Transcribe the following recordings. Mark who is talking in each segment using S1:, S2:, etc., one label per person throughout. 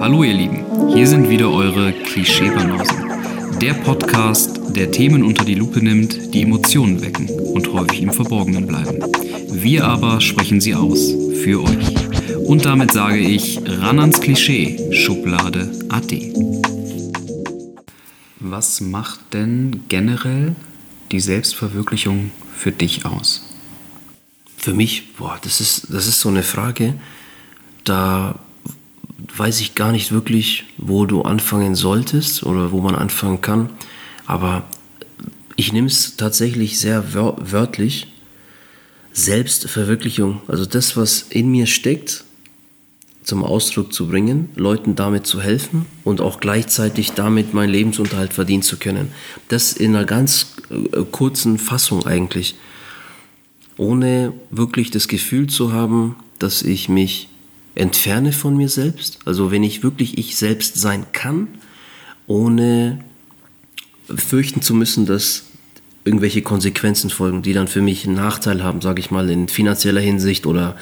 S1: Hallo ihr Lieben, hier sind wieder eure Klischeebanausen. Der Podcast, der Themen unter die Lupe nimmt, die Emotionen wecken und häufig im Verborgenen bleiben. Wir aber sprechen sie aus, für euch. Und damit sage ich, ran ans Klischee, Schublade AD. Was macht denn generell die Selbstverwirklichung für dich aus?
S2: Für mich, boah, das ist, das ist so eine Frage, da weiß ich gar nicht wirklich, wo du anfangen solltest oder wo man anfangen kann. Aber ich nehme es tatsächlich sehr wörtlich. Selbstverwirklichung, also das, was in mir steckt, zum Ausdruck zu bringen, Leuten damit zu helfen und auch gleichzeitig damit meinen Lebensunterhalt verdienen zu können. Das in einer ganz äh, kurzen Fassung eigentlich, ohne wirklich das Gefühl zu haben, dass ich mich entferne von mir selbst. Also wenn ich wirklich ich selbst sein kann, ohne fürchten zu müssen, dass irgendwelche Konsequenzen folgen, die dann für mich einen Nachteil haben, sage ich mal, in finanzieller Hinsicht oder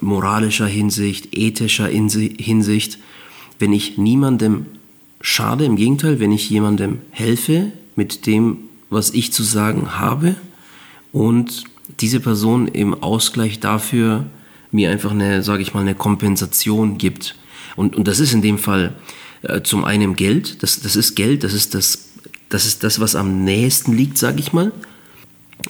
S2: moralischer Hinsicht, ethischer Hinsicht, wenn ich niemandem schade, im Gegenteil, wenn ich jemandem helfe mit dem, was ich zu sagen habe und diese Person im Ausgleich dafür mir einfach eine, sage ich mal, eine Kompensation gibt. Und, und das ist in dem Fall äh, zum einen Geld, das, das ist Geld, das ist das, das ist das, was am nächsten liegt, sage ich mal.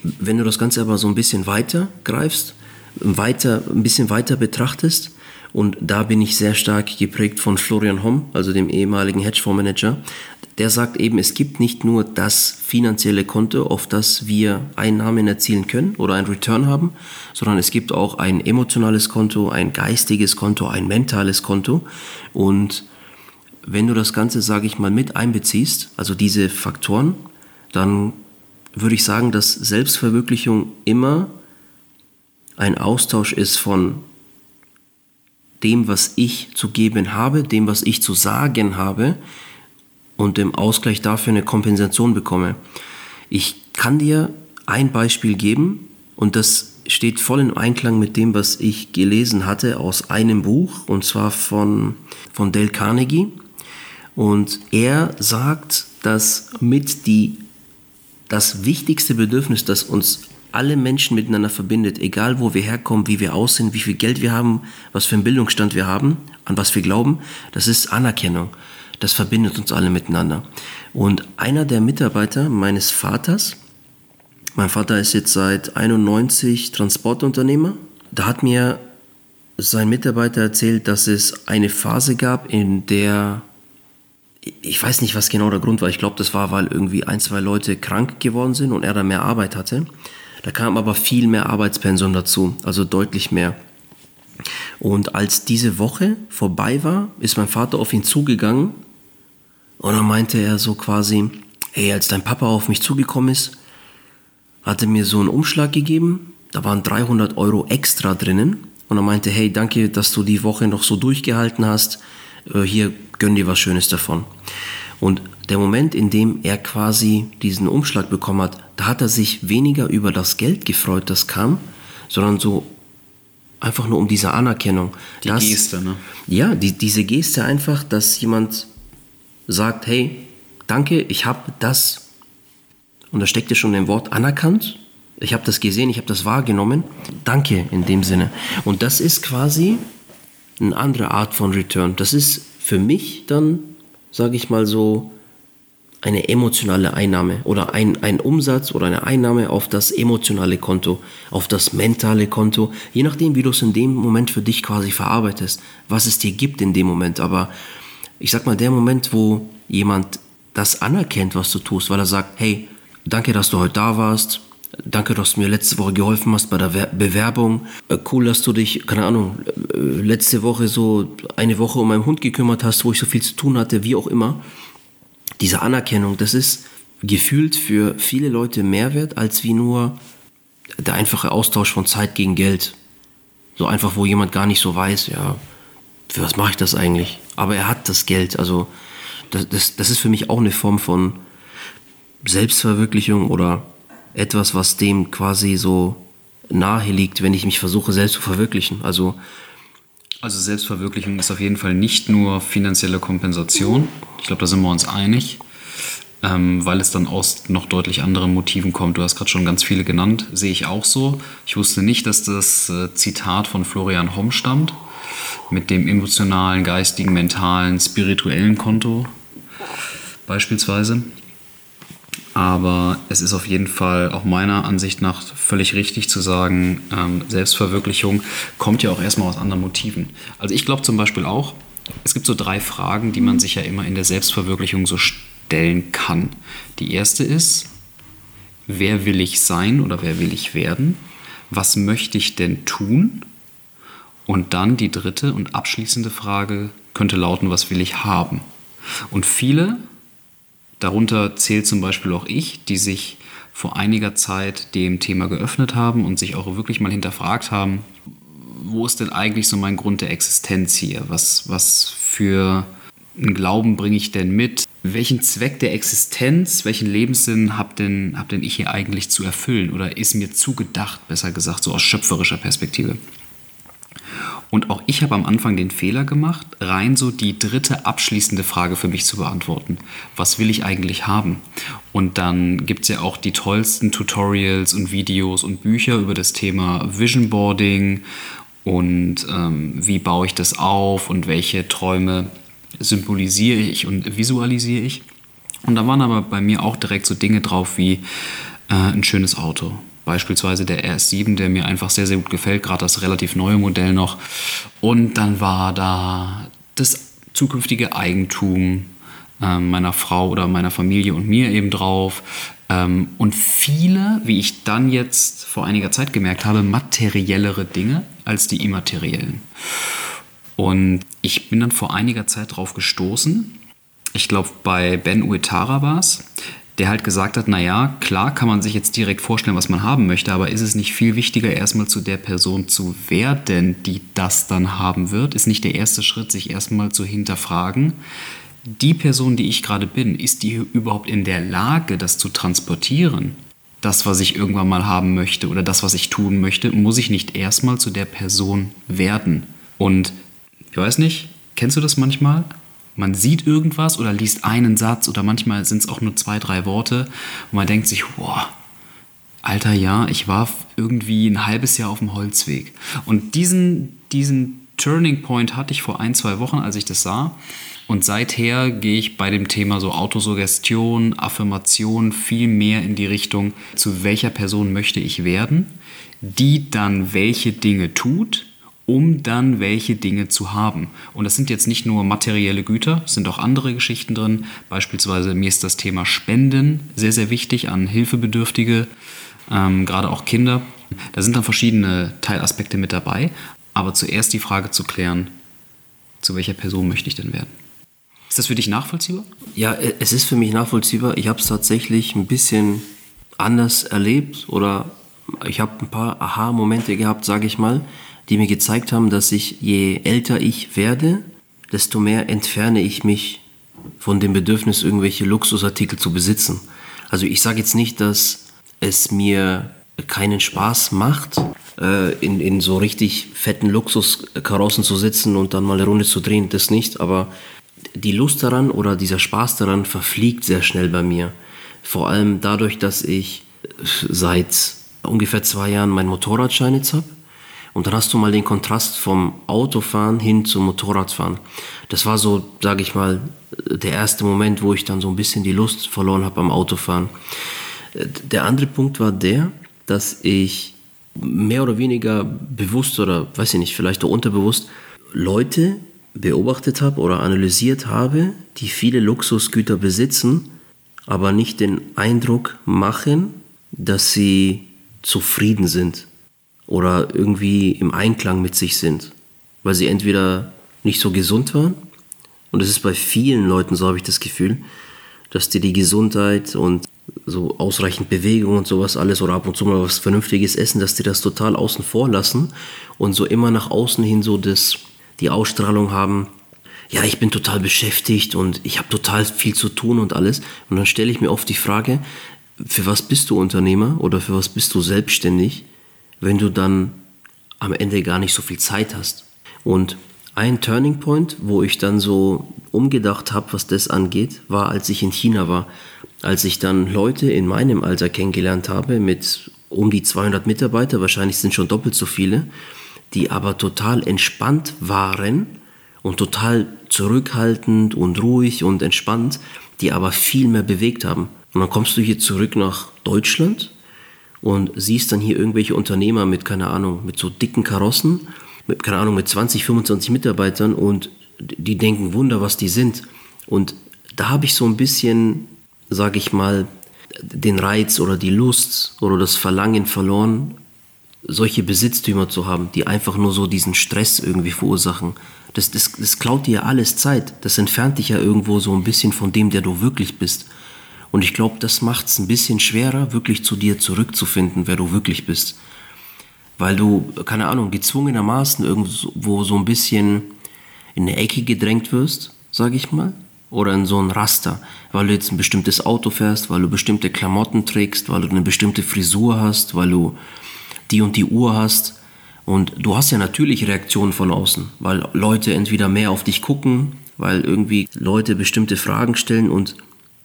S2: Wenn du das Ganze aber so ein bisschen weiter greifst, weiter, ein bisschen weiter betrachtest. Und da bin ich sehr stark geprägt von Florian Homm, also dem ehemaligen Hedgefondsmanager. Der sagt eben, es gibt nicht nur das finanzielle Konto, auf das wir Einnahmen erzielen können oder ein Return haben, sondern es gibt auch ein emotionales Konto, ein geistiges Konto, ein mentales Konto. Und wenn du das Ganze, sage ich mal, mit einbeziehst, also diese Faktoren, dann würde ich sagen, dass Selbstverwirklichung immer ein Austausch ist von dem, was ich zu geben habe, dem, was ich zu sagen habe und dem Ausgleich dafür eine Kompensation bekomme. Ich kann dir ein Beispiel geben und das steht voll im Einklang mit dem, was ich gelesen hatte aus einem Buch und zwar von, von Dale Carnegie. Und er sagt, dass mit die, das wichtigste Bedürfnis, das uns alle Menschen miteinander verbindet, egal wo wir herkommen, wie wir aussehen, wie viel Geld wir haben, was für einen Bildungsstand wir haben, an was wir glauben, das ist Anerkennung. Das verbindet uns alle miteinander. Und einer der Mitarbeiter meines Vaters, mein Vater ist jetzt seit 91 Transportunternehmer, da hat mir sein Mitarbeiter erzählt, dass es eine Phase gab, in der ich weiß nicht, was genau der Grund war. Ich glaube, das war, weil irgendwie ein, zwei Leute krank geworden sind und er da mehr Arbeit hatte. Da kam aber viel mehr Arbeitspensum dazu, also deutlich mehr. Und als diese Woche vorbei war, ist mein Vater auf ihn zugegangen und dann meinte er so quasi, hey, als dein Papa auf mich zugekommen ist, hat er mir so einen Umschlag gegeben, da waren 300 Euro extra drinnen und er meinte, hey, danke, dass du die Woche noch so durchgehalten hast, äh, hier gönn dir was Schönes davon. Und der Moment, in dem er quasi diesen Umschlag bekommen hat, da hat er sich weniger über das Geld gefreut, das kam, sondern so einfach nur um diese Anerkennung.
S1: Die dass, Geste, ne?
S2: Ja, die, diese Geste einfach, dass jemand sagt, hey, danke, ich habe das, und da steckt ja schon ein Wort anerkannt, ich habe das gesehen, ich habe das wahrgenommen, danke in dem Sinne. Und das ist quasi eine andere Art von Return. Das ist für mich dann sage ich mal so, eine emotionale Einnahme oder ein, ein Umsatz oder eine Einnahme auf das emotionale Konto, auf das mentale Konto, je nachdem, wie du es in dem Moment für dich quasi verarbeitest, was es dir gibt in dem Moment. Aber ich sag mal, der Moment, wo jemand das anerkennt, was du tust, weil er sagt, hey, danke, dass du heute da warst, Danke, dass du mir letzte Woche geholfen hast bei der Bewerbung. Äh, cool, dass du dich, keine Ahnung, äh, letzte Woche so eine Woche um meinen Hund gekümmert hast, wo ich so viel zu tun hatte, wie auch immer. Diese Anerkennung, das ist gefühlt für viele Leute mehr wert, als wie nur der einfache Austausch von Zeit gegen Geld. So einfach, wo jemand gar nicht so weiß, ja, für was mache ich das eigentlich? Aber er hat das Geld. Also das, das, das ist für mich auch eine Form von Selbstverwirklichung oder etwas, was dem quasi so nahe liegt, wenn ich mich versuche selbst zu verwirklichen. Also
S1: Also Selbstverwirklichung ist auf jeden Fall nicht nur finanzielle Kompensation. Ich glaube, da sind wir uns einig, ähm, weil es dann aus noch deutlich anderen Motiven kommt. Du hast gerade schon ganz viele genannt, sehe ich auch so. Ich wusste nicht, dass das äh, Zitat von Florian Homm stammt, mit dem emotionalen, geistigen, mentalen, spirituellen Konto beispielsweise. Aber es ist auf jeden Fall auch meiner Ansicht nach völlig richtig zu sagen, ähm, Selbstverwirklichung kommt ja auch erstmal aus anderen Motiven. Also ich glaube zum Beispiel auch, es gibt so drei Fragen, die man sich ja immer in der Selbstverwirklichung so stellen kann. Die erste ist, wer will ich sein oder wer will ich werden? Was möchte ich denn tun? Und dann die dritte und abschließende Frage könnte lauten, was will ich haben? Und viele Darunter zählt zum Beispiel auch ich, die sich vor einiger Zeit dem Thema geöffnet haben und sich auch wirklich mal hinterfragt haben, wo ist denn eigentlich so mein Grund der Existenz hier? Was, was für einen Glauben bringe ich denn mit? Welchen Zweck der Existenz, welchen Lebenssinn habe denn, hab denn ich hier eigentlich zu erfüllen? Oder ist mir zugedacht, besser gesagt, so aus schöpferischer Perspektive? Und auch ich habe am Anfang den Fehler gemacht, rein so die dritte abschließende Frage für mich zu beantworten. Was will ich eigentlich haben? Und dann gibt es ja auch die tollsten Tutorials und Videos und Bücher über das Thema Vision Boarding und ähm, wie baue ich das auf und welche Träume symbolisiere ich und visualisiere ich. Und da waren aber bei mir auch direkt so Dinge drauf wie äh, ein schönes Auto, Beispielsweise der RS7, der mir einfach sehr, sehr gut gefällt, gerade das relativ neue Modell noch. Und dann war da das zukünftige Eigentum äh, meiner Frau oder meiner Familie und mir eben drauf. Ähm, und viele, wie ich dann jetzt vor einiger Zeit gemerkt habe, materiellere Dinge als die immateriellen. Und ich bin dann vor einiger Zeit drauf gestoßen. Ich glaube, bei Ben Uitara war es, der halt gesagt hat, naja, klar kann man sich jetzt direkt vorstellen, was man haben möchte, aber ist es nicht viel wichtiger, erstmal zu der Person zu werden, die das dann haben wird? Ist nicht der erste Schritt, sich erstmal zu hinterfragen, die Person, die ich gerade bin, ist die überhaupt in der Lage, das zu transportieren? Das, was ich irgendwann mal haben möchte oder das, was ich tun möchte, muss ich nicht erstmal zu der Person werden? Und ich weiß nicht, kennst du das manchmal? Man sieht irgendwas oder liest einen Satz oder manchmal sind es auch nur zwei, drei Worte und man denkt sich, boah, alter ja, ich war irgendwie ein halbes Jahr auf dem Holzweg. Und diesen, diesen Turning Point hatte ich vor ein, zwei Wochen, als ich das sah. Und seither gehe ich bei dem Thema so Autosuggestion, Affirmation viel mehr in die Richtung, zu welcher Person möchte ich werden, die dann welche Dinge tut, um dann welche Dinge zu haben. Und das sind jetzt nicht nur materielle Güter, es sind auch andere Geschichten drin. Beispielsweise mir ist das Thema Spenden sehr, sehr wichtig an Hilfebedürftige, ähm, gerade auch Kinder. Da sind dann verschiedene Teilaspekte mit dabei. Aber zuerst die Frage zu klären, zu welcher Person möchte ich denn werden? Ist das für dich nachvollziehbar?
S2: Ja, äh, es ist für mich nachvollziehbar. Ich habe es tatsächlich ein bisschen anders erlebt oder ich habe ein paar Aha-Momente gehabt, sage ich mal die mir gezeigt haben, dass ich, je älter ich werde, desto mehr entferne ich mich von dem Bedürfnis, irgendwelche Luxusartikel zu besitzen. Also ich sage jetzt nicht, dass es mir keinen Spaß macht, äh, in, in so richtig fetten Luxuskarossen zu sitzen und dann mal eine Runde zu drehen, das nicht, aber die Lust daran oder dieser Spaß daran verfliegt sehr schnell bei mir. Vor allem dadurch, dass ich seit ungefähr zwei Jahren meinen Motorradschein jetzt habe und dann hast du mal den Kontrast vom Autofahren hin zum Motorradfahren. Das war so, sage ich mal, der erste Moment, wo ich dann so ein bisschen die Lust verloren habe am Autofahren. Der andere Punkt war der, dass ich mehr oder weniger bewusst oder weiß ich nicht, vielleicht auch unterbewusst Leute beobachtet habe oder analysiert habe, die viele Luxusgüter besitzen, aber nicht den Eindruck machen, dass sie zufrieden sind oder irgendwie im Einklang mit sich sind, weil sie entweder nicht so gesund waren, und es ist bei vielen Leuten, so habe ich das Gefühl, dass die die Gesundheit und so ausreichend Bewegung und sowas alles oder ab und zu mal was Vernünftiges essen, dass die das total außen vor lassen und so immer nach außen hin so das, die Ausstrahlung haben, ja, ich bin total beschäftigt und ich habe total viel zu tun und alles. Und dann stelle ich mir oft die Frage, für was bist du Unternehmer oder für was bist du selbstständig? Wenn du dann am Ende gar nicht so viel Zeit hast. Und ein Turning Point, wo ich dann so umgedacht habe, was das angeht, war, als ich in China war. Als ich dann Leute in meinem Alter kennengelernt habe mit um die 200 Mitarbeiter, wahrscheinlich sind schon doppelt so viele, die aber total entspannt waren und total zurückhaltend und ruhig und entspannt, die aber viel mehr bewegt haben. Und dann kommst du hier zurück nach Deutschland und siehst dann hier irgendwelche Unternehmer mit, keine Ahnung, mit so dicken Karossen, mit, keine Ahnung, mit 20, 25 Mitarbeitern und die denken, Wunder, was die sind. Und da habe ich so ein bisschen, sage ich mal, den Reiz oder die Lust oder das Verlangen verloren, solche Besitztümer zu haben, die einfach nur so diesen Stress irgendwie verursachen. Das, das, das klaut dir ja alles Zeit. Das entfernt dich ja irgendwo so ein bisschen von dem, der du wirklich bist. Und ich glaube, das macht es ein bisschen schwerer, wirklich zu dir zurückzufinden, wer du wirklich bist. Weil du, keine Ahnung, gezwungenermaßen irgendwo so ein bisschen in eine Ecke gedrängt wirst, sage ich mal, oder in so ein Raster, weil du jetzt ein bestimmtes Auto fährst, weil du bestimmte Klamotten trägst, weil du eine bestimmte Frisur hast, weil du die und die Uhr hast. Und du hast ja natürlich Reaktionen von außen, weil Leute entweder mehr auf dich gucken, weil irgendwie Leute bestimmte Fragen stellen und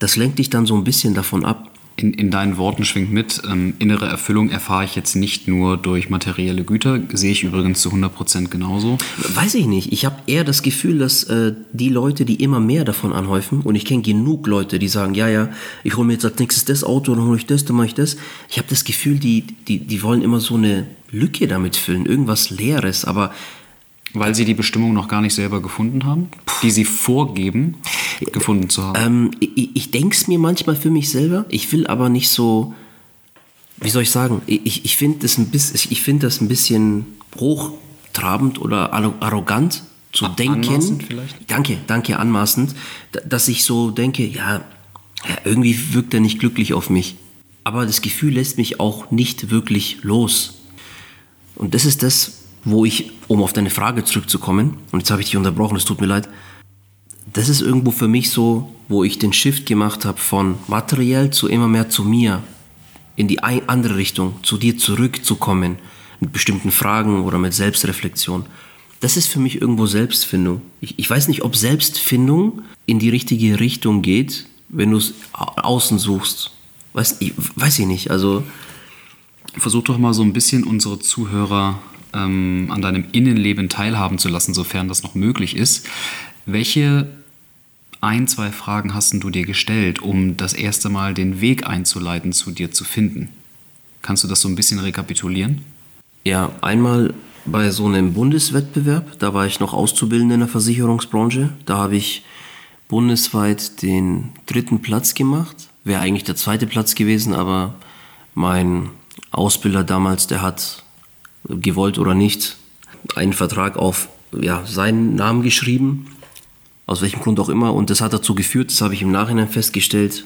S2: das lenkt dich dann so ein bisschen davon ab.
S1: In, in deinen Worten schwingt mit, ähm, innere Erfüllung erfahre ich jetzt nicht nur durch materielle Güter, sehe ich übrigens zu 100% genauso.
S2: Weiß ich nicht. Ich habe eher das Gefühl, dass äh, die Leute, die immer mehr davon anhäufen, und ich kenne genug Leute, die sagen, ja, ja, ich hole mir jetzt als nächstes das Auto, dann hole ich das, dann mache ich das. Ich habe das Gefühl, die, die, die wollen immer so eine Lücke damit füllen, irgendwas Leeres, aber
S1: weil sie die Bestimmung noch gar nicht selber gefunden haben, die sie vorgeben, gefunden zu haben.
S2: Ähm, ich ich denke es mir manchmal für mich selber. Ich will aber nicht so, wie soll ich sagen, ich, ich finde das, ein bisschen, find das ein bisschen hochtrabend oder arrogant zu An denken. Anmaßend vielleicht? Danke, danke, anmaßend, dass ich so denke, ja, irgendwie wirkt er nicht glücklich auf mich. Aber das Gefühl lässt mich auch nicht wirklich los. Und das ist das, wo ich, um auf deine Frage zurückzukommen, und jetzt habe ich dich unterbrochen, es tut mir leid, das ist irgendwo für mich so, wo ich den Shift gemacht habe von materiell zu immer mehr zu mir, in die andere Richtung, zu dir zurückzukommen, mit bestimmten Fragen oder mit Selbstreflexion. Das ist für mich irgendwo Selbstfindung. Ich, ich weiß nicht, ob Selbstfindung in die richtige Richtung geht, wenn du es außen suchst. Weiß ich, weiß ich nicht. Also
S1: versuch doch mal so ein bisschen unsere Zuhörer ähm, an deinem Innenleben teilhaben zu lassen, sofern das noch möglich ist. Welche ein, zwei Fragen hast du dir gestellt, um das erste Mal den Weg einzuleiten, zu dir zu finden? Kannst du das so ein bisschen rekapitulieren?
S2: Ja, einmal bei so einem Bundeswettbewerb, da war ich noch Auszubildender in der Versicherungsbranche. Da habe ich bundesweit den dritten Platz gemacht. Wäre eigentlich der zweite Platz gewesen, aber mein Ausbilder damals, der hat gewollt oder nicht, einen Vertrag auf ja, seinen Namen geschrieben, aus welchem Grund auch immer. Und das hat dazu geführt, das habe ich im Nachhinein festgestellt,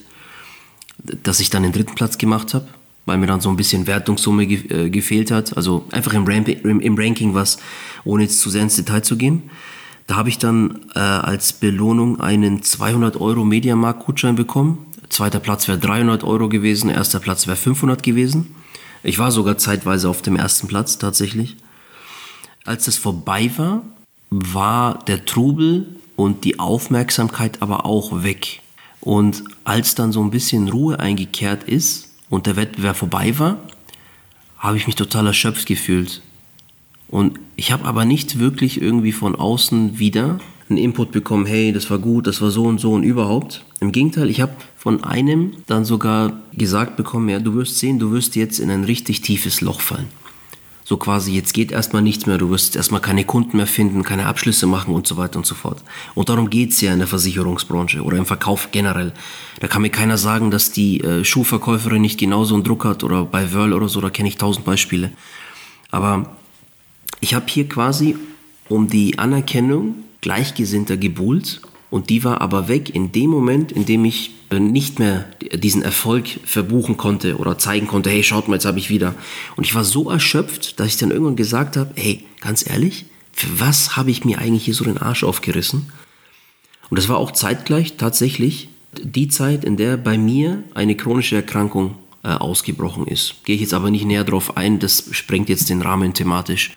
S2: dass ich dann den dritten Platz gemacht habe, weil mir dann so ein bisschen Wertungssumme ge äh, gefehlt hat. Also einfach im, Ramp im, im, Ranking was, ohne jetzt zu sehr ins Detail zu gehen. Da habe ich dann äh, als Belohnung einen 200 Euro Mediamarkt-Gutschein bekommen. Zweiter Platz wäre 300 Euro gewesen, erster Platz wäre 500 gewesen. Ich war sogar zeitweise auf dem ersten Platz tatsächlich. Als es vorbei war, war der Trubel und die Aufmerksamkeit aber auch weg. Und als dann so ein bisschen Ruhe eingekehrt ist und der Wettbewerb vorbei war, habe ich mich total erschöpft gefühlt. Und ich habe aber nicht wirklich irgendwie von außen wieder einen Input bekommen, hey, das war gut, das war so und so und überhaupt. Im Gegenteil, ich habe von einem dann sogar gesagt bekommen, ja, du wirst sehen, du wirst jetzt in ein richtig tiefes Loch fallen. So quasi, jetzt geht erstmal nichts mehr, du wirst erstmal keine Kunden mehr finden, keine Abschlüsse machen und so weiter und so fort. Und darum geht es ja in der Versicherungsbranche oder im Verkauf generell. Da kann mir keiner sagen, dass die äh, Schuhverkäuferin nicht genauso einen Druck hat oder bei Wörl oder so, da kenne ich tausend Beispiele. Aber ich habe hier quasi um die Anerkennung Gleichgesinnter gebuhlt und die war aber weg in dem Moment, in dem ich nicht mehr diesen Erfolg verbuchen konnte oder zeigen konnte, hey, schaut mal, jetzt habe ich wieder. Und ich war so erschöpft, dass ich dann irgendwann gesagt habe, hey, ganz ehrlich, für was habe ich mir eigentlich hier so den Arsch aufgerissen? Und das war auch zeitgleich tatsächlich die Zeit, in der bei mir eine chronische Erkrankung äh, ausgebrochen ist. Gehe ich jetzt aber nicht näher drauf ein, das sprengt jetzt den Rahmen thematisch.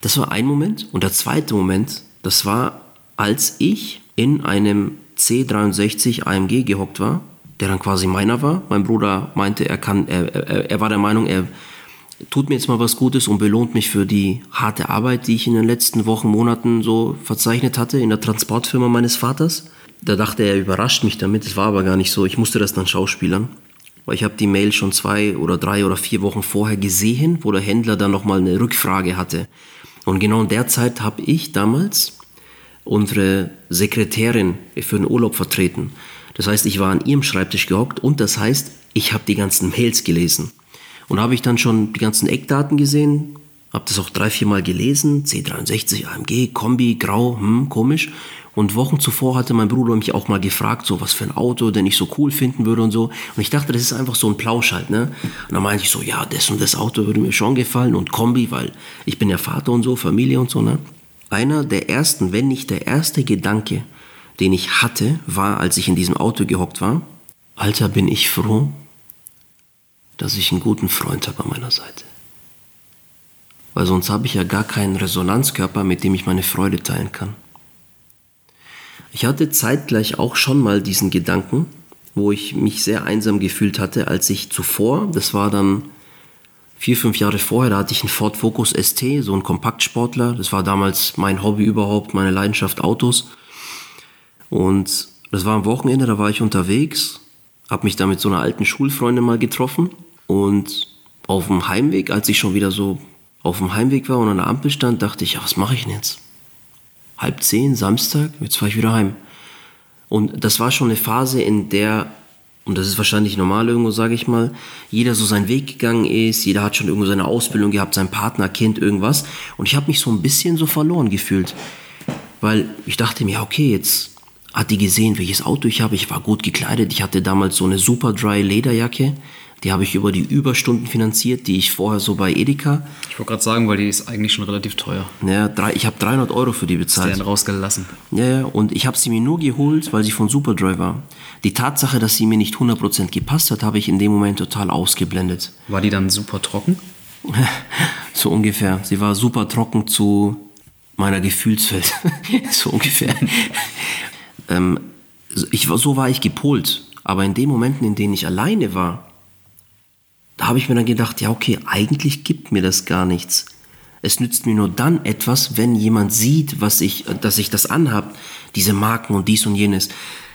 S2: Das war ein Moment. Und der zweite Moment, Das war, als ich in einem C63 AMG gehockt war, der dann quasi meiner war. Mein Bruder meinte, er kann, er, er, er war der Meinung, er tut mir jetzt mal was Gutes und belohnt mich für die harte Arbeit, die ich in den letzten Wochen, Monaten so verzeichnet hatte in der Transportfirma meines Vaters. Da dachte er, er überrascht mich damit. Es war aber gar nicht so. Ich musste das dann schauspielern. Weil ich habe die Mail schon zwei oder drei oder vier Wochen vorher gesehen, wo der Händler dann nochmal eine Rückfrage hatte. Und genau in der Zeit habe ich damals unsere Sekretärin für den Urlaub vertreten. Das heißt, ich war an ihrem Schreibtisch gehockt und das heißt, ich habe die ganzen Mails gelesen. Und habe ich dann schon die ganzen Eckdaten gesehen, habe das auch drei, vier Mal gelesen, C63, AMG, Kombi, Grau, hm, komisch. Und Wochen zuvor hatte mein Bruder mich auch mal gefragt, so was für ein Auto, den ich so cool finden würde und so. Und ich dachte, das ist einfach so ein Plausch halt, ne? Und dann meinte ich so, ja, das und das Auto würde mir schon gefallen und Kombi, weil ich bin ja Vater und so, Familie und so, ne? Einer der ersten, wenn nicht der erste Gedanke, den ich hatte, war, als ich in diesem Auto gehockt war, Alter, bin ich froh, dass ich einen guten Freund habe an meiner Seite. Weil sonst habe ich ja gar keinen Resonanzkörper, mit dem ich meine Freude teilen kann. Ich hatte zeitgleich auch schon mal diesen Gedanken, wo ich mich sehr einsam gefühlt hatte, als ich zuvor, das war dann vier, fünf Jahre vorher, da hatte ich einen Ford Focus ST, so ein Kompaktsportler. Das war damals mein Hobby überhaupt, meine Leidenschaft Autos. Und das war am Wochenende, da war ich unterwegs, habe mich da mit so einer alten Schulfreundin mal getroffen und auf dem Heimweg, als ich schon wieder so auf dem Heimweg war und an der Ampel stand, dachte ich, ja, was mache ich denn jetzt? Halb zehn, Samstag, jetzt fahre ich wieder heim. Und das war schon eine Phase, in der, und das ist wahrscheinlich normal irgendwo, sage ich mal, jeder so seinen Weg gegangen ist, jeder hat schon irgendwo seine Ausbildung gehabt, sein Partner, Kind, irgendwas. Und ich habe mich so ein bisschen so verloren gefühlt. Weil ich dachte mir, okay, jetzt hat die gesehen, welches Auto ich habe. Ich war gut gekleidet. Ich hatte damals so eine super dry Lederjacke. Die habe ich über die Überstunden finanziert, die ich vorher so bei Edeka.
S1: Ich wollte gerade sagen, weil die ist eigentlich schon relativ teuer.
S2: Ja, drei, ich habe 300 Euro für die bezahlt.
S1: Ist rausgelassen.
S2: Ja, ja, und ich habe sie mir nur geholt, weil sie von Superdry war. Die Tatsache, dass sie mir nicht 100% gepasst hat, habe ich in dem Moment total ausgeblendet.
S1: War die dann super trocken?
S2: so ungefähr. Sie war super trocken zu meiner Gefühlswelt. so ungefähr. ähm, ich, so war ich gepolt. Aber in den Momenten, in denen ich alleine war, da habe ich mir dann gedacht, ja okay, eigentlich gibt mir das gar nichts. Es nützt mir nur dann etwas, wenn jemand sieht, was ich, dass ich das anhab, diese Marken und dies und jenes.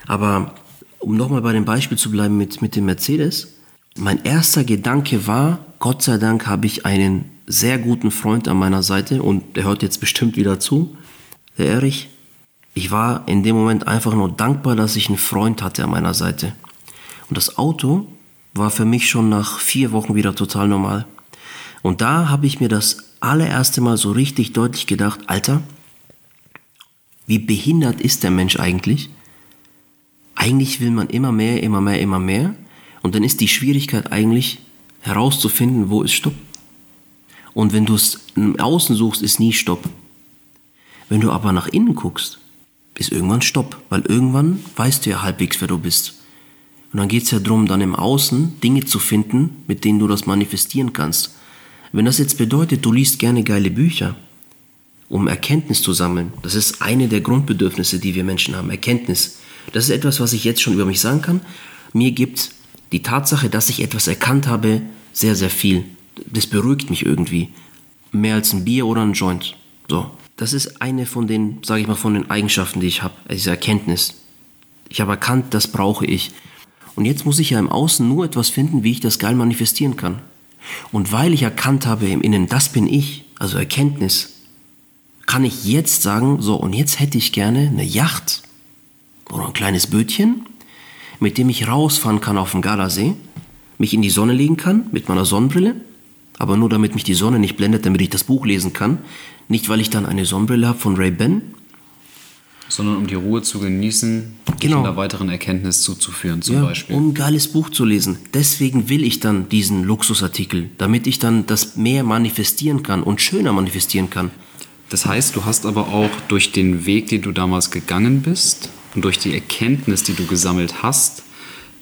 S2: Aber um nochmal bei dem Beispiel zu bleiben mit, mit dem Mercedes, mein erster Gedanke war, Gott sei Dank habe ich einen sehr guten Freund an meiner Seite und der hört jetzt bestimmt wieder zu, der Erich. Ich war in dem Moment einfach nur dankbar, dass ich einen Freund hatte an meiner Seite. Und das Auto war für mich schon nach vier Wochen wieder total normal. Und da habe ich mir das allererste Mal so richtig deutlich gedacht, Alter, wie behindert ist der Mensch eigentlich? Eigentlich will man immer mehr, immer mehr, immer mehr. Und dann ist die Schwierigkeit eigentlich herauszufinden, wo ist Stopp. Und wenn du es Außen suchst, ist nie Stopp. Wenn du aber nach innen guckst, ist irgendwann Stopp, weil irgendwann weißt du ja halbwegs, wer du bist. Und dann geht es ja darum, dann im Außen Dinge zu finden, mit denen du das manifestieren kannst. Wenn das jetzt bedeutet, du liest gerne geile Bücher, um Erkenntnis zu sammeln, das ist eine der Grundbedürfnisse, die wir Menschen haben, Erkenntnis. Das ist etwas, was ich jetzt schon über mich sagen kann. Mir gibt die Tatsache, dass ich etwas erkannt habe, sehr, sehr viel. Das beruhigt mich irgendwie. Mehr als ein Bier oder ein Joint. So. Das ist eine von den, sage ich mal, von den Eigenschaften, die ich habe, diese Erkenntnis. Ich habe erkannt, das brauche ich. Und jetzt muss ich ja im Außen nur etwas finden, wie ich das geil manifestieren kann. Und weil ich erkannt habe im Innen, das bin ich, also Erkenntnis, kann ich jetzt sagen, so, und jetzt hätte ich gerne eine Yacht oder ein kleines Bötchen, mit dem ich rausfahren kann auf den Gardasee, mich in die Sonne legen kann mit meiner Sonnenbrille, aber nur damit mich die Sonne nicht blendet, damit ich das Buch lesen kann. Nicht, weil ich dann eine Sonnenbrille habe von Ray-Ban,
S1: sondern um die Ruhe zu genießen, genau. einer weiteren Erkenntnis zuzuführen zum
S2: ja,
S1: Beispiel.
S2: Um ein geiles Buch zu lesen. Deswegen will ich dann diesen Luxusartikel, damit ich dann das mehr manifestieren kann und schöner manifestieren kann.
S1: Das heißt, du hast aber auch durch den Weg, den du damals gegangen bist und durch die Erkenntnis, die du gesammelt hast,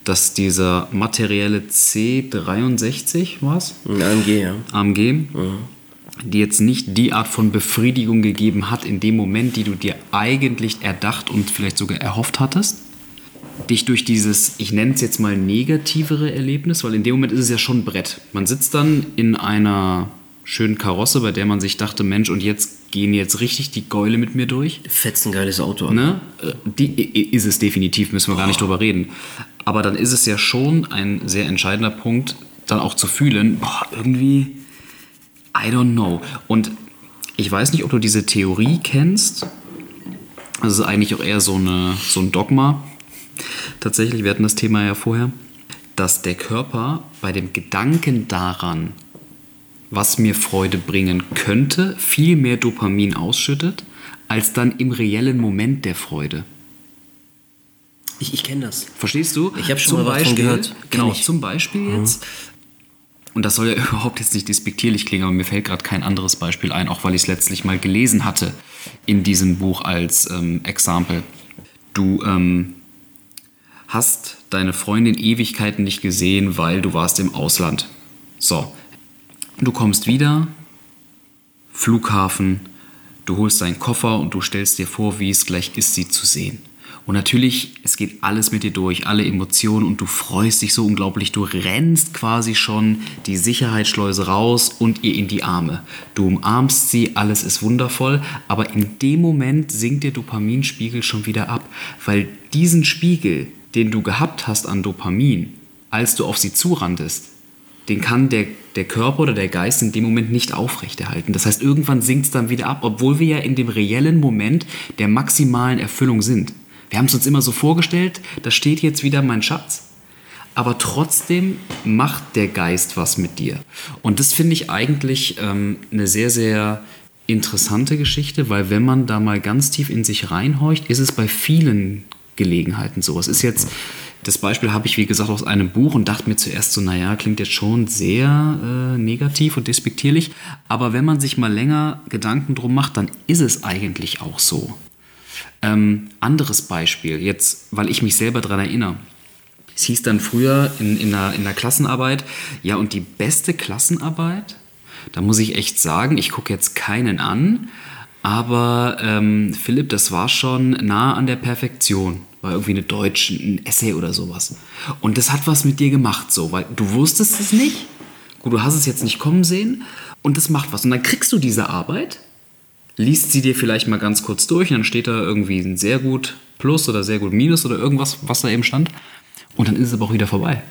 S1: dass dieser materielle C63 was?
S2: AMG, ja.
S1: AMG. Mhm die jetzt nicht die Art von Befriedigung gegeben hat in dem Moment, die du dir eigentlich erdacht und vielleicht sogar erhofft hattest? Dich durch dieses, ich nenne es jetzt mal negativere Erlebnis, weil in dem Moment ist es ja schon Brett. Man sitzt dann in einer schönen Karosse, bei der man sich dachte, Mensch, und jetzt gehen jetzt richtig die Gäule mit mir durch.
S2: Fetzengeiles Auto.
S1: Ne? Äh, Die ist es definitiv, müssen wir gar nicht drüber reden. Aber dann ist es ja schon ein sehr entscheidender Punkt, dann auch zu fühlen, boah, irgendwie, I don't know. Und ich weiß nicht, ob du diese Theorie kennst. Das ist eigentlich auch eher so, eine, so ein Dogma. Tatsächlich, wir hatten das Thema ja vorher, dass der Körper bei dem Gedanken daran, was mir Freude bringen könnte, viel mehr Dopamin ausschüttet, als dann im reellen Moment der Freude.
S2: Ich, ich kenne das.
S1: Verstehst du?
S2: Ich hab schon
S1: Zum
S2: mal
S1: Beispiel,
S2: gehört.
S1: Genau,
S2: ich. Mhm.
S1: zum Beispiel jetzt. Und das soll ja überhaupt jetzt nicht despektierlich klingen, aber mir fällt gerade kein anderes Beispiel ein, auch weil ich es letztlich mal gelesen hatte in diesem Buch als ähm, Example. Du ähm, hast deine Freundin Ewigkeiten nicht gesehen, weil du warst im Ausland. So, du kommst wieder, Flughafen, du holst deinen Koffer und du stellst dir vor, wie es gleich ist, sie zu sehen. Und natürlich, es geht alles mit dir durch, alle Emotionen und du freust dich so unglaublich. Du rennst quasi schon die Sicherheitsschleuse raus und ihr in die Arme. Du umarmst sie, alles ist wundervoll, aber in dem Moment sinkt der Dopaminspiegel schon wieder ab, weil diesen Spiegel, den du gehabt hast an Dopamin, als du auf sie zurandest, den kann der, der Körper oder der Geist in dem Moment nicht aufrechterhalten. Das heißt, irgendwann sinkt es dann wieder ab, obwohl wir ja in dem reellen Moment der maximalen Erfüllung sind. Wir haben es uns immer so vorgestellt, da steht jetzt wieder mein Schatz, aber trotzdem macht der Geist was mit dir. Und das finde ich eigentlich ähm, eine sehr, sehr interessante Geschichte, weil wenn man da mal ganz tief in sich reinhorcht, ist es bei vielen Gelegenheiten so. Es ist jetzt, das Beispiel habe ich wie gesagt aus einem Buch und dachte mir zuerst so, naja, klingt jetzt schon sehr äh, negativ und despektierlich, aber wenn man sich mal länger Gedanken drum macht, dann ist es eigentlich auch so. Ähm, anderes Beispiel, jetzt, weil ich mich selber daran erinnere. Es hieß dann früher in, in, der, in der Klassenarbeit, ja, und die beste Klassenarbeit, da muss ich echt sagen, ich gucke jetzt keinen an, aber ähm, Philipp, das war schon nah an der Perfektion. War irgendwie eine Deutsch, ein Essay oder sowas. Und das hat was mit dir gemacht, so, weil du wusstest es nicht. Gut, du hast es jetzt nicht kommen sehen und das macht was. Und dann kriegst du diese Arbeit liest sie dir vielleicht mal ganz kurz durch und dann steht da irgendwie ein sehr gut Plus oder sehr gut Minus oder irgendwas, was da eben stand. Und dann ist es aber auch wieder vorbei.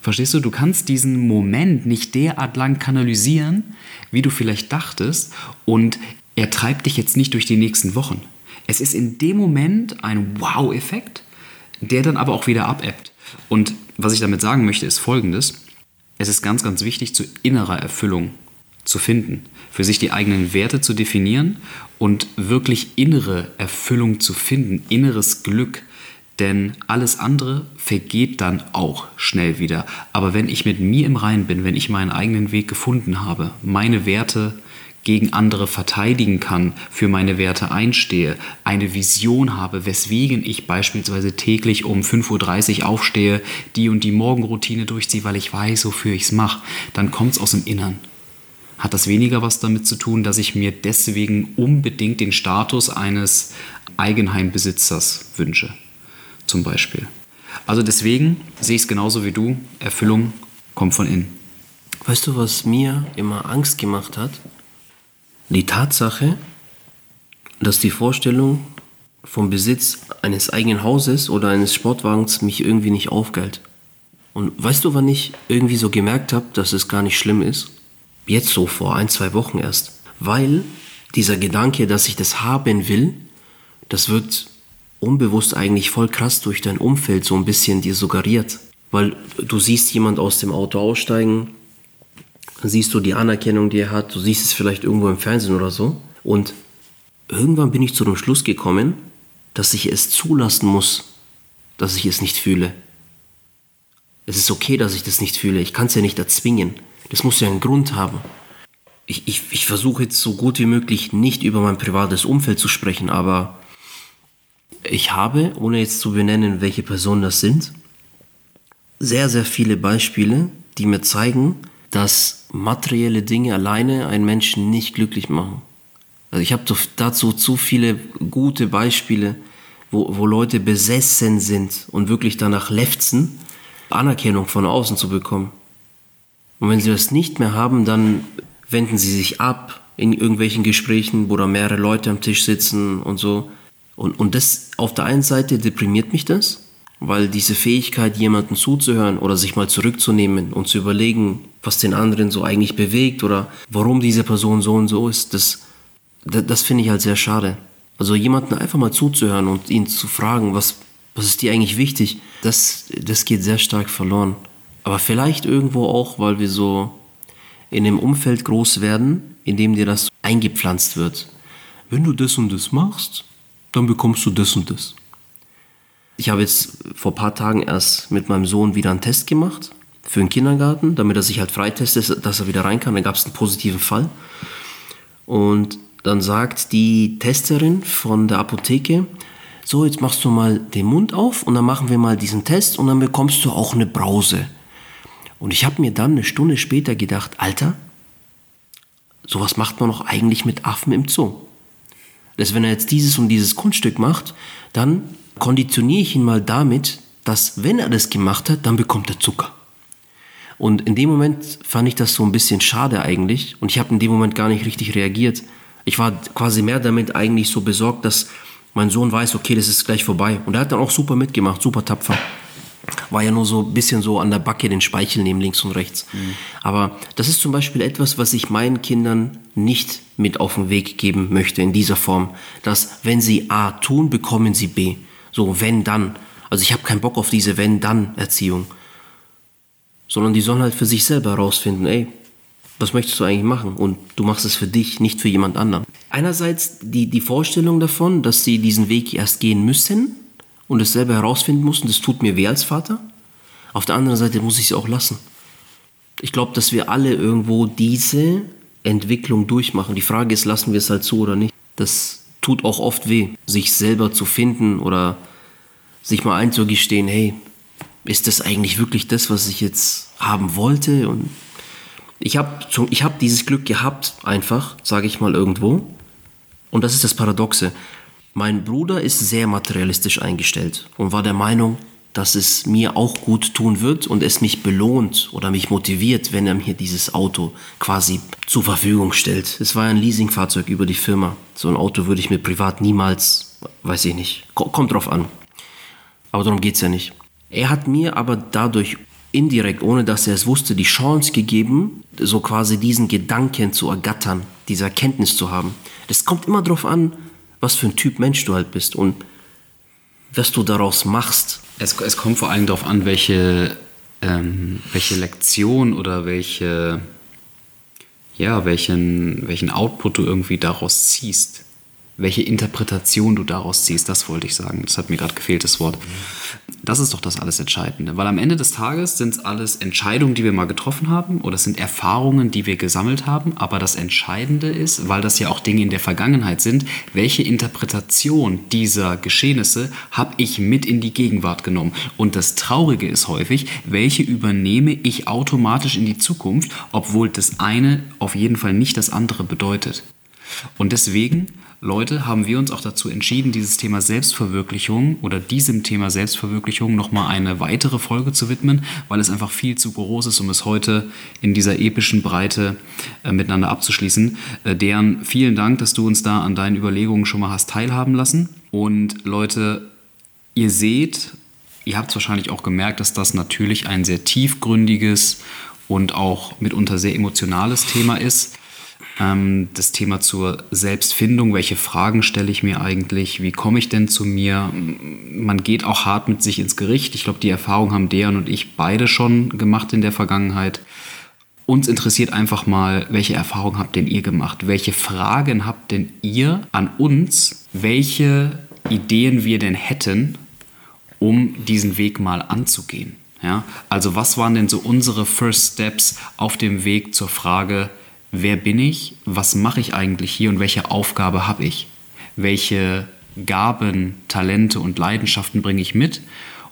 S1: Verstehst du? Du kannst diesen Moment nicht derart lang kanalisieren, wie du vielleicht dachtest. Und er treibt dich jetzt nicht durch die nächsten Wochen. Es ist in dem Moment ein Wow-Effekt, der dann aber auch wieder abebbt. Und was ich damit sagen möchte, ist folgendes. Es ist ganz, ganz wichtig, zu innerer Erfüllung zu finden, für sich die eigenen Werte zu definieren und wirklich innere Erfüllung zu finden, inneres Glück. Denn alles andere vergeht dann auch schnell wieder. Aber wenn ich mit mir im Reinen bin, wenn ich meinen eigenen Weg gefunden habe, meine Werte gegen andere verteidigen kann, für meine Werte einstehe, eine Vision habe, weswegen ich beispielsweise täglich um 5.30 Uhr aufstehe, die und die Morgenroutine durchziehe, weil ich weiß, wofür ich es mache, dann kommt es aus dem Innern hat das weniger was damit zu tun, dass ich mir deswegen unbedingt den Status eines Eigenheimbesitzers wünsche, zum Beispiel. Also deswegen sehe ich es genauso wie du, Erfüllung kommt von innen.
S2: Weißt du, was mir immer Angst gemacht hat? Die Tatsache, dass die Vorstellung vom Besitz eines eigenen Hauses oder eines Sportwagens mich irgendwie nicht aufgeilt. Und weißt du, wann ich irgendwie so gemerkt habe, dass es gar nicht schlimm ist? Jetzt so vor ein, zwei Wochen erst. Weil dieser Gedanke, dass ich das haben will, das wird unbewusst eigentlich voll krass durch dein Umfeld so ein bisschen dir suggeriert. Weil du siehst jemand aus dem Auto aussteigen, dann siehst du die Anerkennung, die er hat, du siehst es vielleicht irgendwo im Fernsehen oder so. Und irgendwann bin ich zu dem Schluss gekommen, dass ich es zulassen muss, dass ich es nicht fühle. Es ist okay, dass ich das nicht fühle. Ich kann es ja nicht erzwingen. Das muss ja einen Grund haben. Ich, ich, ich versuche jetzt so gut wie möglich nicht über mein privates Umfeld zu sprechen, aber ich habe, ohne jetzt zu benennen, welche Personen das sind, sehr, sehr viele Beispiele, die mir zeigen, dass materielle Dinge alleine einen Menschen nicht glücklich machen. Also ich habe dazu zu viele gute Beispiele, wo, wo Leute besessen sind und wirklich danach lefzen, Anerkennung von außen zu bekommen. Und wenn sie das nicht mehr haben, dann wenden sie sich ab in irgendwelchen Gesprächen, wo da mehrere Leute am Tisch sitzen und so. Und, und das auf der einen Seite deprimiert mich das, weil diese Fähigkeit, jemanden zuzuhören oder sich mal zurückzunehmen und zu überlegen, was den anderen so eigentlich bewegt oder warum diese Person so und so ist, das, das, das finde ich halt sehr schade. Also jemanden einfach mal zuzuhören und ihn zu fragen, was, was ist dir eigentlich wichtig, das, das geht sehr stark verloren. Aber vielleicht irgendwo auch, weil wir so in einem Umfeld groß werden, in dem dir das eingepflanzt wird. Wenn du das und das machst, dann bekommst du das und das. Ich habe jetzt vor ein paar Tagen erst mit meinem Sohn wieder einen Test gemacht für den Kindergarten, damit er sich halt freitestet, dass er wieder rein kann. Da gab es einen positiven Fall. Und dann sagt die Testerin von der Apotheke, so, jetzt machst du mal den Mund auf und dann machen wir mal diesen Test und dann bekommst du auch eine Brause. Und ich habe mir dann eine Stunde später gedacht, Alter, sowas macht man doch eigentlich mit Affen im Zoo. Dass wenn er jetzt dieses und dieses Kunststück macht, dann konditioniere ich ihn mal damit, dass wenn er das gemacht hat, dann bekommt er Zucker. Und in dem Moment fand ich das so ein bisschen schade eigentlich und ich habe in dem Moment gar nicht richtig reagiert. Ich war quasi mehr damit eigentlich so besorgt, dass mein Sohn weiß, okay, das ist gleich vorbei. Und er hat dann auch super mitgemacht, super tapfer war ja nur so ein bisschen so an der Backe den Speichel nehmen, links und rechts. Mhm. Aber das ist zum Beispiel etwas, was ich meinen Kindern nicht mit auf den Weg geben möchte in dieser Form. Dass wenn sie A tun, bekommen sie B. So, wenn dann. Also ich habe keinen Bock auf diese Wenn-Dann-Erziehung. Sondern die sollen halt für sich selber herausfinden, ey, was möchtest du eigentlich machen? Und du machst es für dich, nicht für jemand anderen. Einerseits die, die Vorstellung davon, dass sie diesen Weg erst gehen müssen, und es selber herausfinden muss und das tut mir weh als Vater. Auf der anderen Seite muss ich es auch lassen. Ich glaube, dass wir alle irgendwo diese Entwicklung durchmachen. Die Frage ist, lassen wir es halt zu oder nicht. Das tut auch oft weh, sich selber zu finden oder sich mal einzugestehen, hey, ist das eigentlich wirklich das, was ich jetzt haben wollte? Und ich habe ich hab dieses Glück gehabt, einfach, sage ich mal irgendwo. Und das ist das Paradoxe. Mein Bruder ist sehr materialistisch eingestellt und war der Meinung, dass es mir auch gut tun wird und es mich belohnt oder mich motiviert, wenn er mir dieses Auto quasi zur Verfügung stellt. Es war ein Leasingfahrzeug über die Firma. So ein Auto würde ich mir privat niemals, weiß ich nicht, kommt drauf an. Aber darum geht es ja nicht. Er hat mir aber dadurch indirekt, ohne dass er es wusste, die Chance gegeben, so quasi diesen Gedanken zu ergattern, diese Erkenntnis zu haben. Das kommt immer darauf an, was für ein Typ Mensch du halt bist und was du daraus machst.
S1: Es, es kommt vor allem darauf an, welche, ähm, welche Lektion oder welche, ja, welchen, welchen Output du irgendwie daraus ziehst welche Interpretation du daraus ziehst, das wollte ich sagen. Das hat mir gerade gefehlt, das Wort. Das ist doch das alles Entscheidende, weil am Ende des Tages sind es alles Entscheidungen, die wir mal getroffen haben oder es sind Erfahrungen, die wir gesammelt haben, aber das Entscheidende ist, weil das ja auch Dinge in der Vergangenheit sind, welche Interpretation dieser Geschehnisse habe ich mit in die Gegenwart genommen. Und das Traurige ist häufig, welche übernehme ich automatisch in die Zukunft, obwohl das eine auf jeden Fall nicht das andere bedeutet. Und deswegen Leute, haben wir uns auch dazu entschieden, dieses Thema Selbstverwirklichung oder diesem Thema Selbstverwirklichung nochmal eine weitere Folge zu widmen, weil es einfach viel zu groß ist, um es heute in dieser epischen Breite äh, miteinander abzuschließen. Äh, deren vielen Dank, dass du uns da an deinen Überlegungen schon mal hast teilhaben lassen. Und Leute, ihr seht, ihr habt es wahrscheinlich auch gemerkt, dass das natürlich ein sehr tiefgründiges und auch mitunter sehr emotionales Thema ist. Ähm, das Thema zur Selbstfindung, welche Fragen stelle ich mir eigentlich, wie komme ich denn zu mir? Man geht auch hart mit sich ins Gericht. Ich glaube, die Erfahrung haben Dejan und ich beide schon gemacht in der Vergangenheit. Uns interessiert einfach mal, welche Erfahrungen habt denn ihr gemacht? Welche Fragen habt denn ihr an uns? Welche Ideen wir denn hätten, um diesen Weg mal anzugehen? Ja? Also was waren denn so unsere First Steps auf dem Weg zur Frage, wer bin ich, was mache ich eigentlich hier und welche Aufgabe habe ich? Welche Gaben, Talente und Leidenschaften bringe ich mit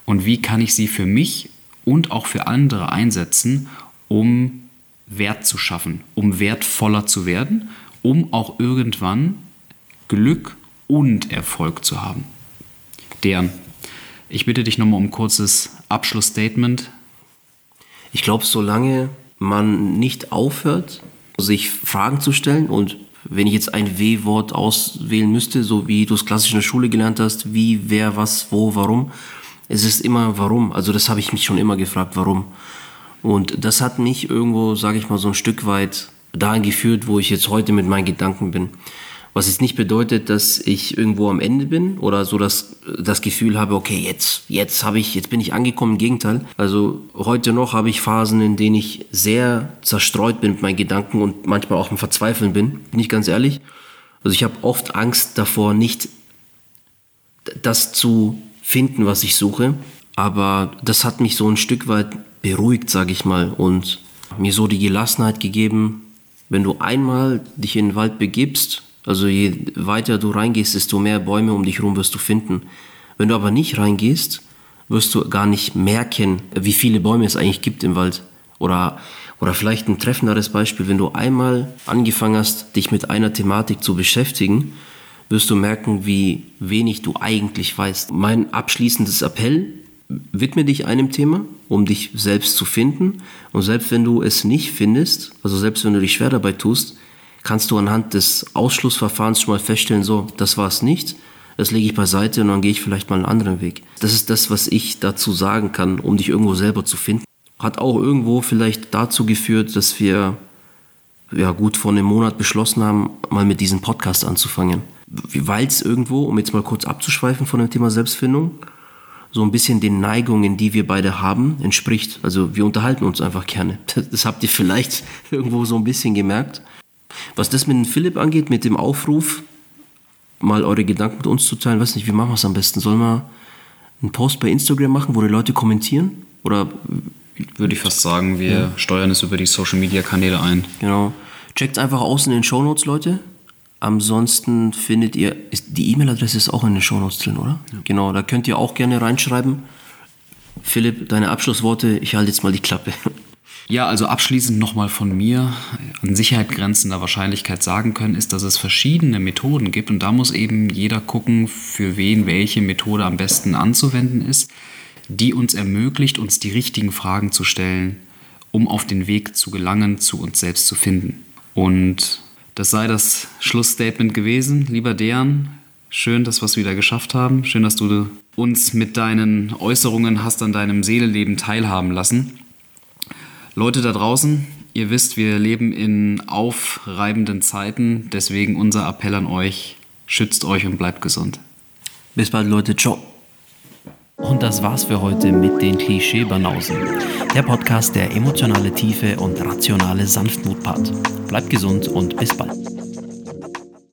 S1: und wie kann ich sie für mich und auch für andere einsetzen, um Wert zu schaffen, um wertvoller zu werden, um auch irgendwann Glück und Erfolg zu haben. Deren. Ich bitte dich nochmal um ein kurzes Abschlussstatement.
S2: Ich glaube, solange man nicht aufhört, sich Fragen zu stellen und wenn ich jetzt ein W-Wort auswählen müsste, so wie du es klassisch in der Schule gelernt hast, wie, wer, was, wo, warum, es ist immer warum. Also das habe ich mich schon immer gefragt, warum. Und das hat mich irgendwo, sage ich mal, so ein Stück weit dahin geführt, wo ich jetzt heute mit meinen Gedanken bin. Was jetzt nicht bedeutet, dass ich irgendwo am Ende bin oder so das, das Gefühl habe, okay, jetzt, jetzt habe ich, jetzt bin ich angekommen. Im Gegenteil. Also heute noch habe ich Phasen, in denen ich sehr zerstreut bin mit meinen Gedanken und manchmal auch im Verzweifeln bin, bin ich ganz ehrlich. Also ich habe oft Angst davor, nicht das zu finden, was ich suche. Aber das hat mich so ein Stück weit beruhigt, sage ich mal, und mir so die Gelassenheit gegeben, wenn du einmal dich in den Wald begibst, also je weiter du reingehst, desto mehr Bäume um dich herum wirst du finden. Wenn du aber nicht reingehst, wirst du gar nicht merken, wie viele Bäume es eigentlich gibt im Wald. Oder, oder vielleicht ein treffenderes Beispiel, wenn du einmal angefangen hast, dich mit einer Thematik zu beschäftigen, wirst du merken, wie wenig du eigentlich weißt. Mein abschließendes Appell, widme dich einem Thema, um dich selbst zu finden. Und selbst wenn du es nicht findest, also selbst wenn du dich schwer dabei tust, kannst du anhand des Ausschlussverfahrens schon mal feststellen, so, das war es nicht, das lege ich beiseite und dann gehe ich vielleicht mal einen anderen Weg. Das ist das, was ich dazu sagen kann, um dich irgendwo selber zu finden. Hat auch irgendwo vielleicht dazu geführt, dass wir ja gut vor einem Monat beschlossen haben, mal mit diesem Podcast anzufangen. Weil es irgendwo, um jetzt mal kurz abzuschweifen von dem Thema Selbstfindung, so ein bisschen den Neigungen, die wir beide haben, entspricht. Also wir unterhalten uns einfach gerne. Das habt ihr vielleicht irgendwo so ein bisschen gemerkt. Was das mit dem Philipp angeht, mit dem Aufruf, mal eure Gedanken mit uns zu teilen, weiß nicht, wie machen wir es am besten? Sollen wir einen Post bei Instagram machen, wo die Leute kommentieren? Oder
S1: würde ich fast sagen, wir ja. steuern es über die Social Media Kanäle ein.
S2: Genau. Checkt einfach aus in den Show Notes, Leute. Ansonsten findet ihr, ist, die E-Mail-Adresse ist auch in den Show Notes drin, oder? Ja. Genau, da könnt ihr auch gerne reinschreiben. Philipp, deine Abschlussworte, ich halte jetzt mal die Klappe.
S1: Ja, also abschließend nochmal von mir an Sicherheit grenzender Wahrscheinlichkeit sagen können, ist, dass es verschiedene Methoden gibt und da muss eben jeder gucken, für wen welche Methode am besten anzuwenden ist, die uns ermöglicht, uns die richtigen Fragen zu stellen, um auf den Weg zu gelangen, zu uns selbst zu finden. Und das sei das Schlussstatement gewesen, lieber Dejan. Schön, dass wir es wieder geschafft haben. Schön, dass du uns mit deinen Äußerungen hast an deinem Seelenleben teilhaben lassen. Leute da draußen, ihr wisst, wir leben in aufreibenden Zeiten, deswegen unser Appell an euch, schützt euch und bleibt gesund.
S2: Bis bald, Leute. Ciao.
S1: Und das war's für heute mit den Klischee-Banausen. Der Podcast, der emotionale Tiefe und rationale Sanftmut part. Bleibt gesund und bis bald.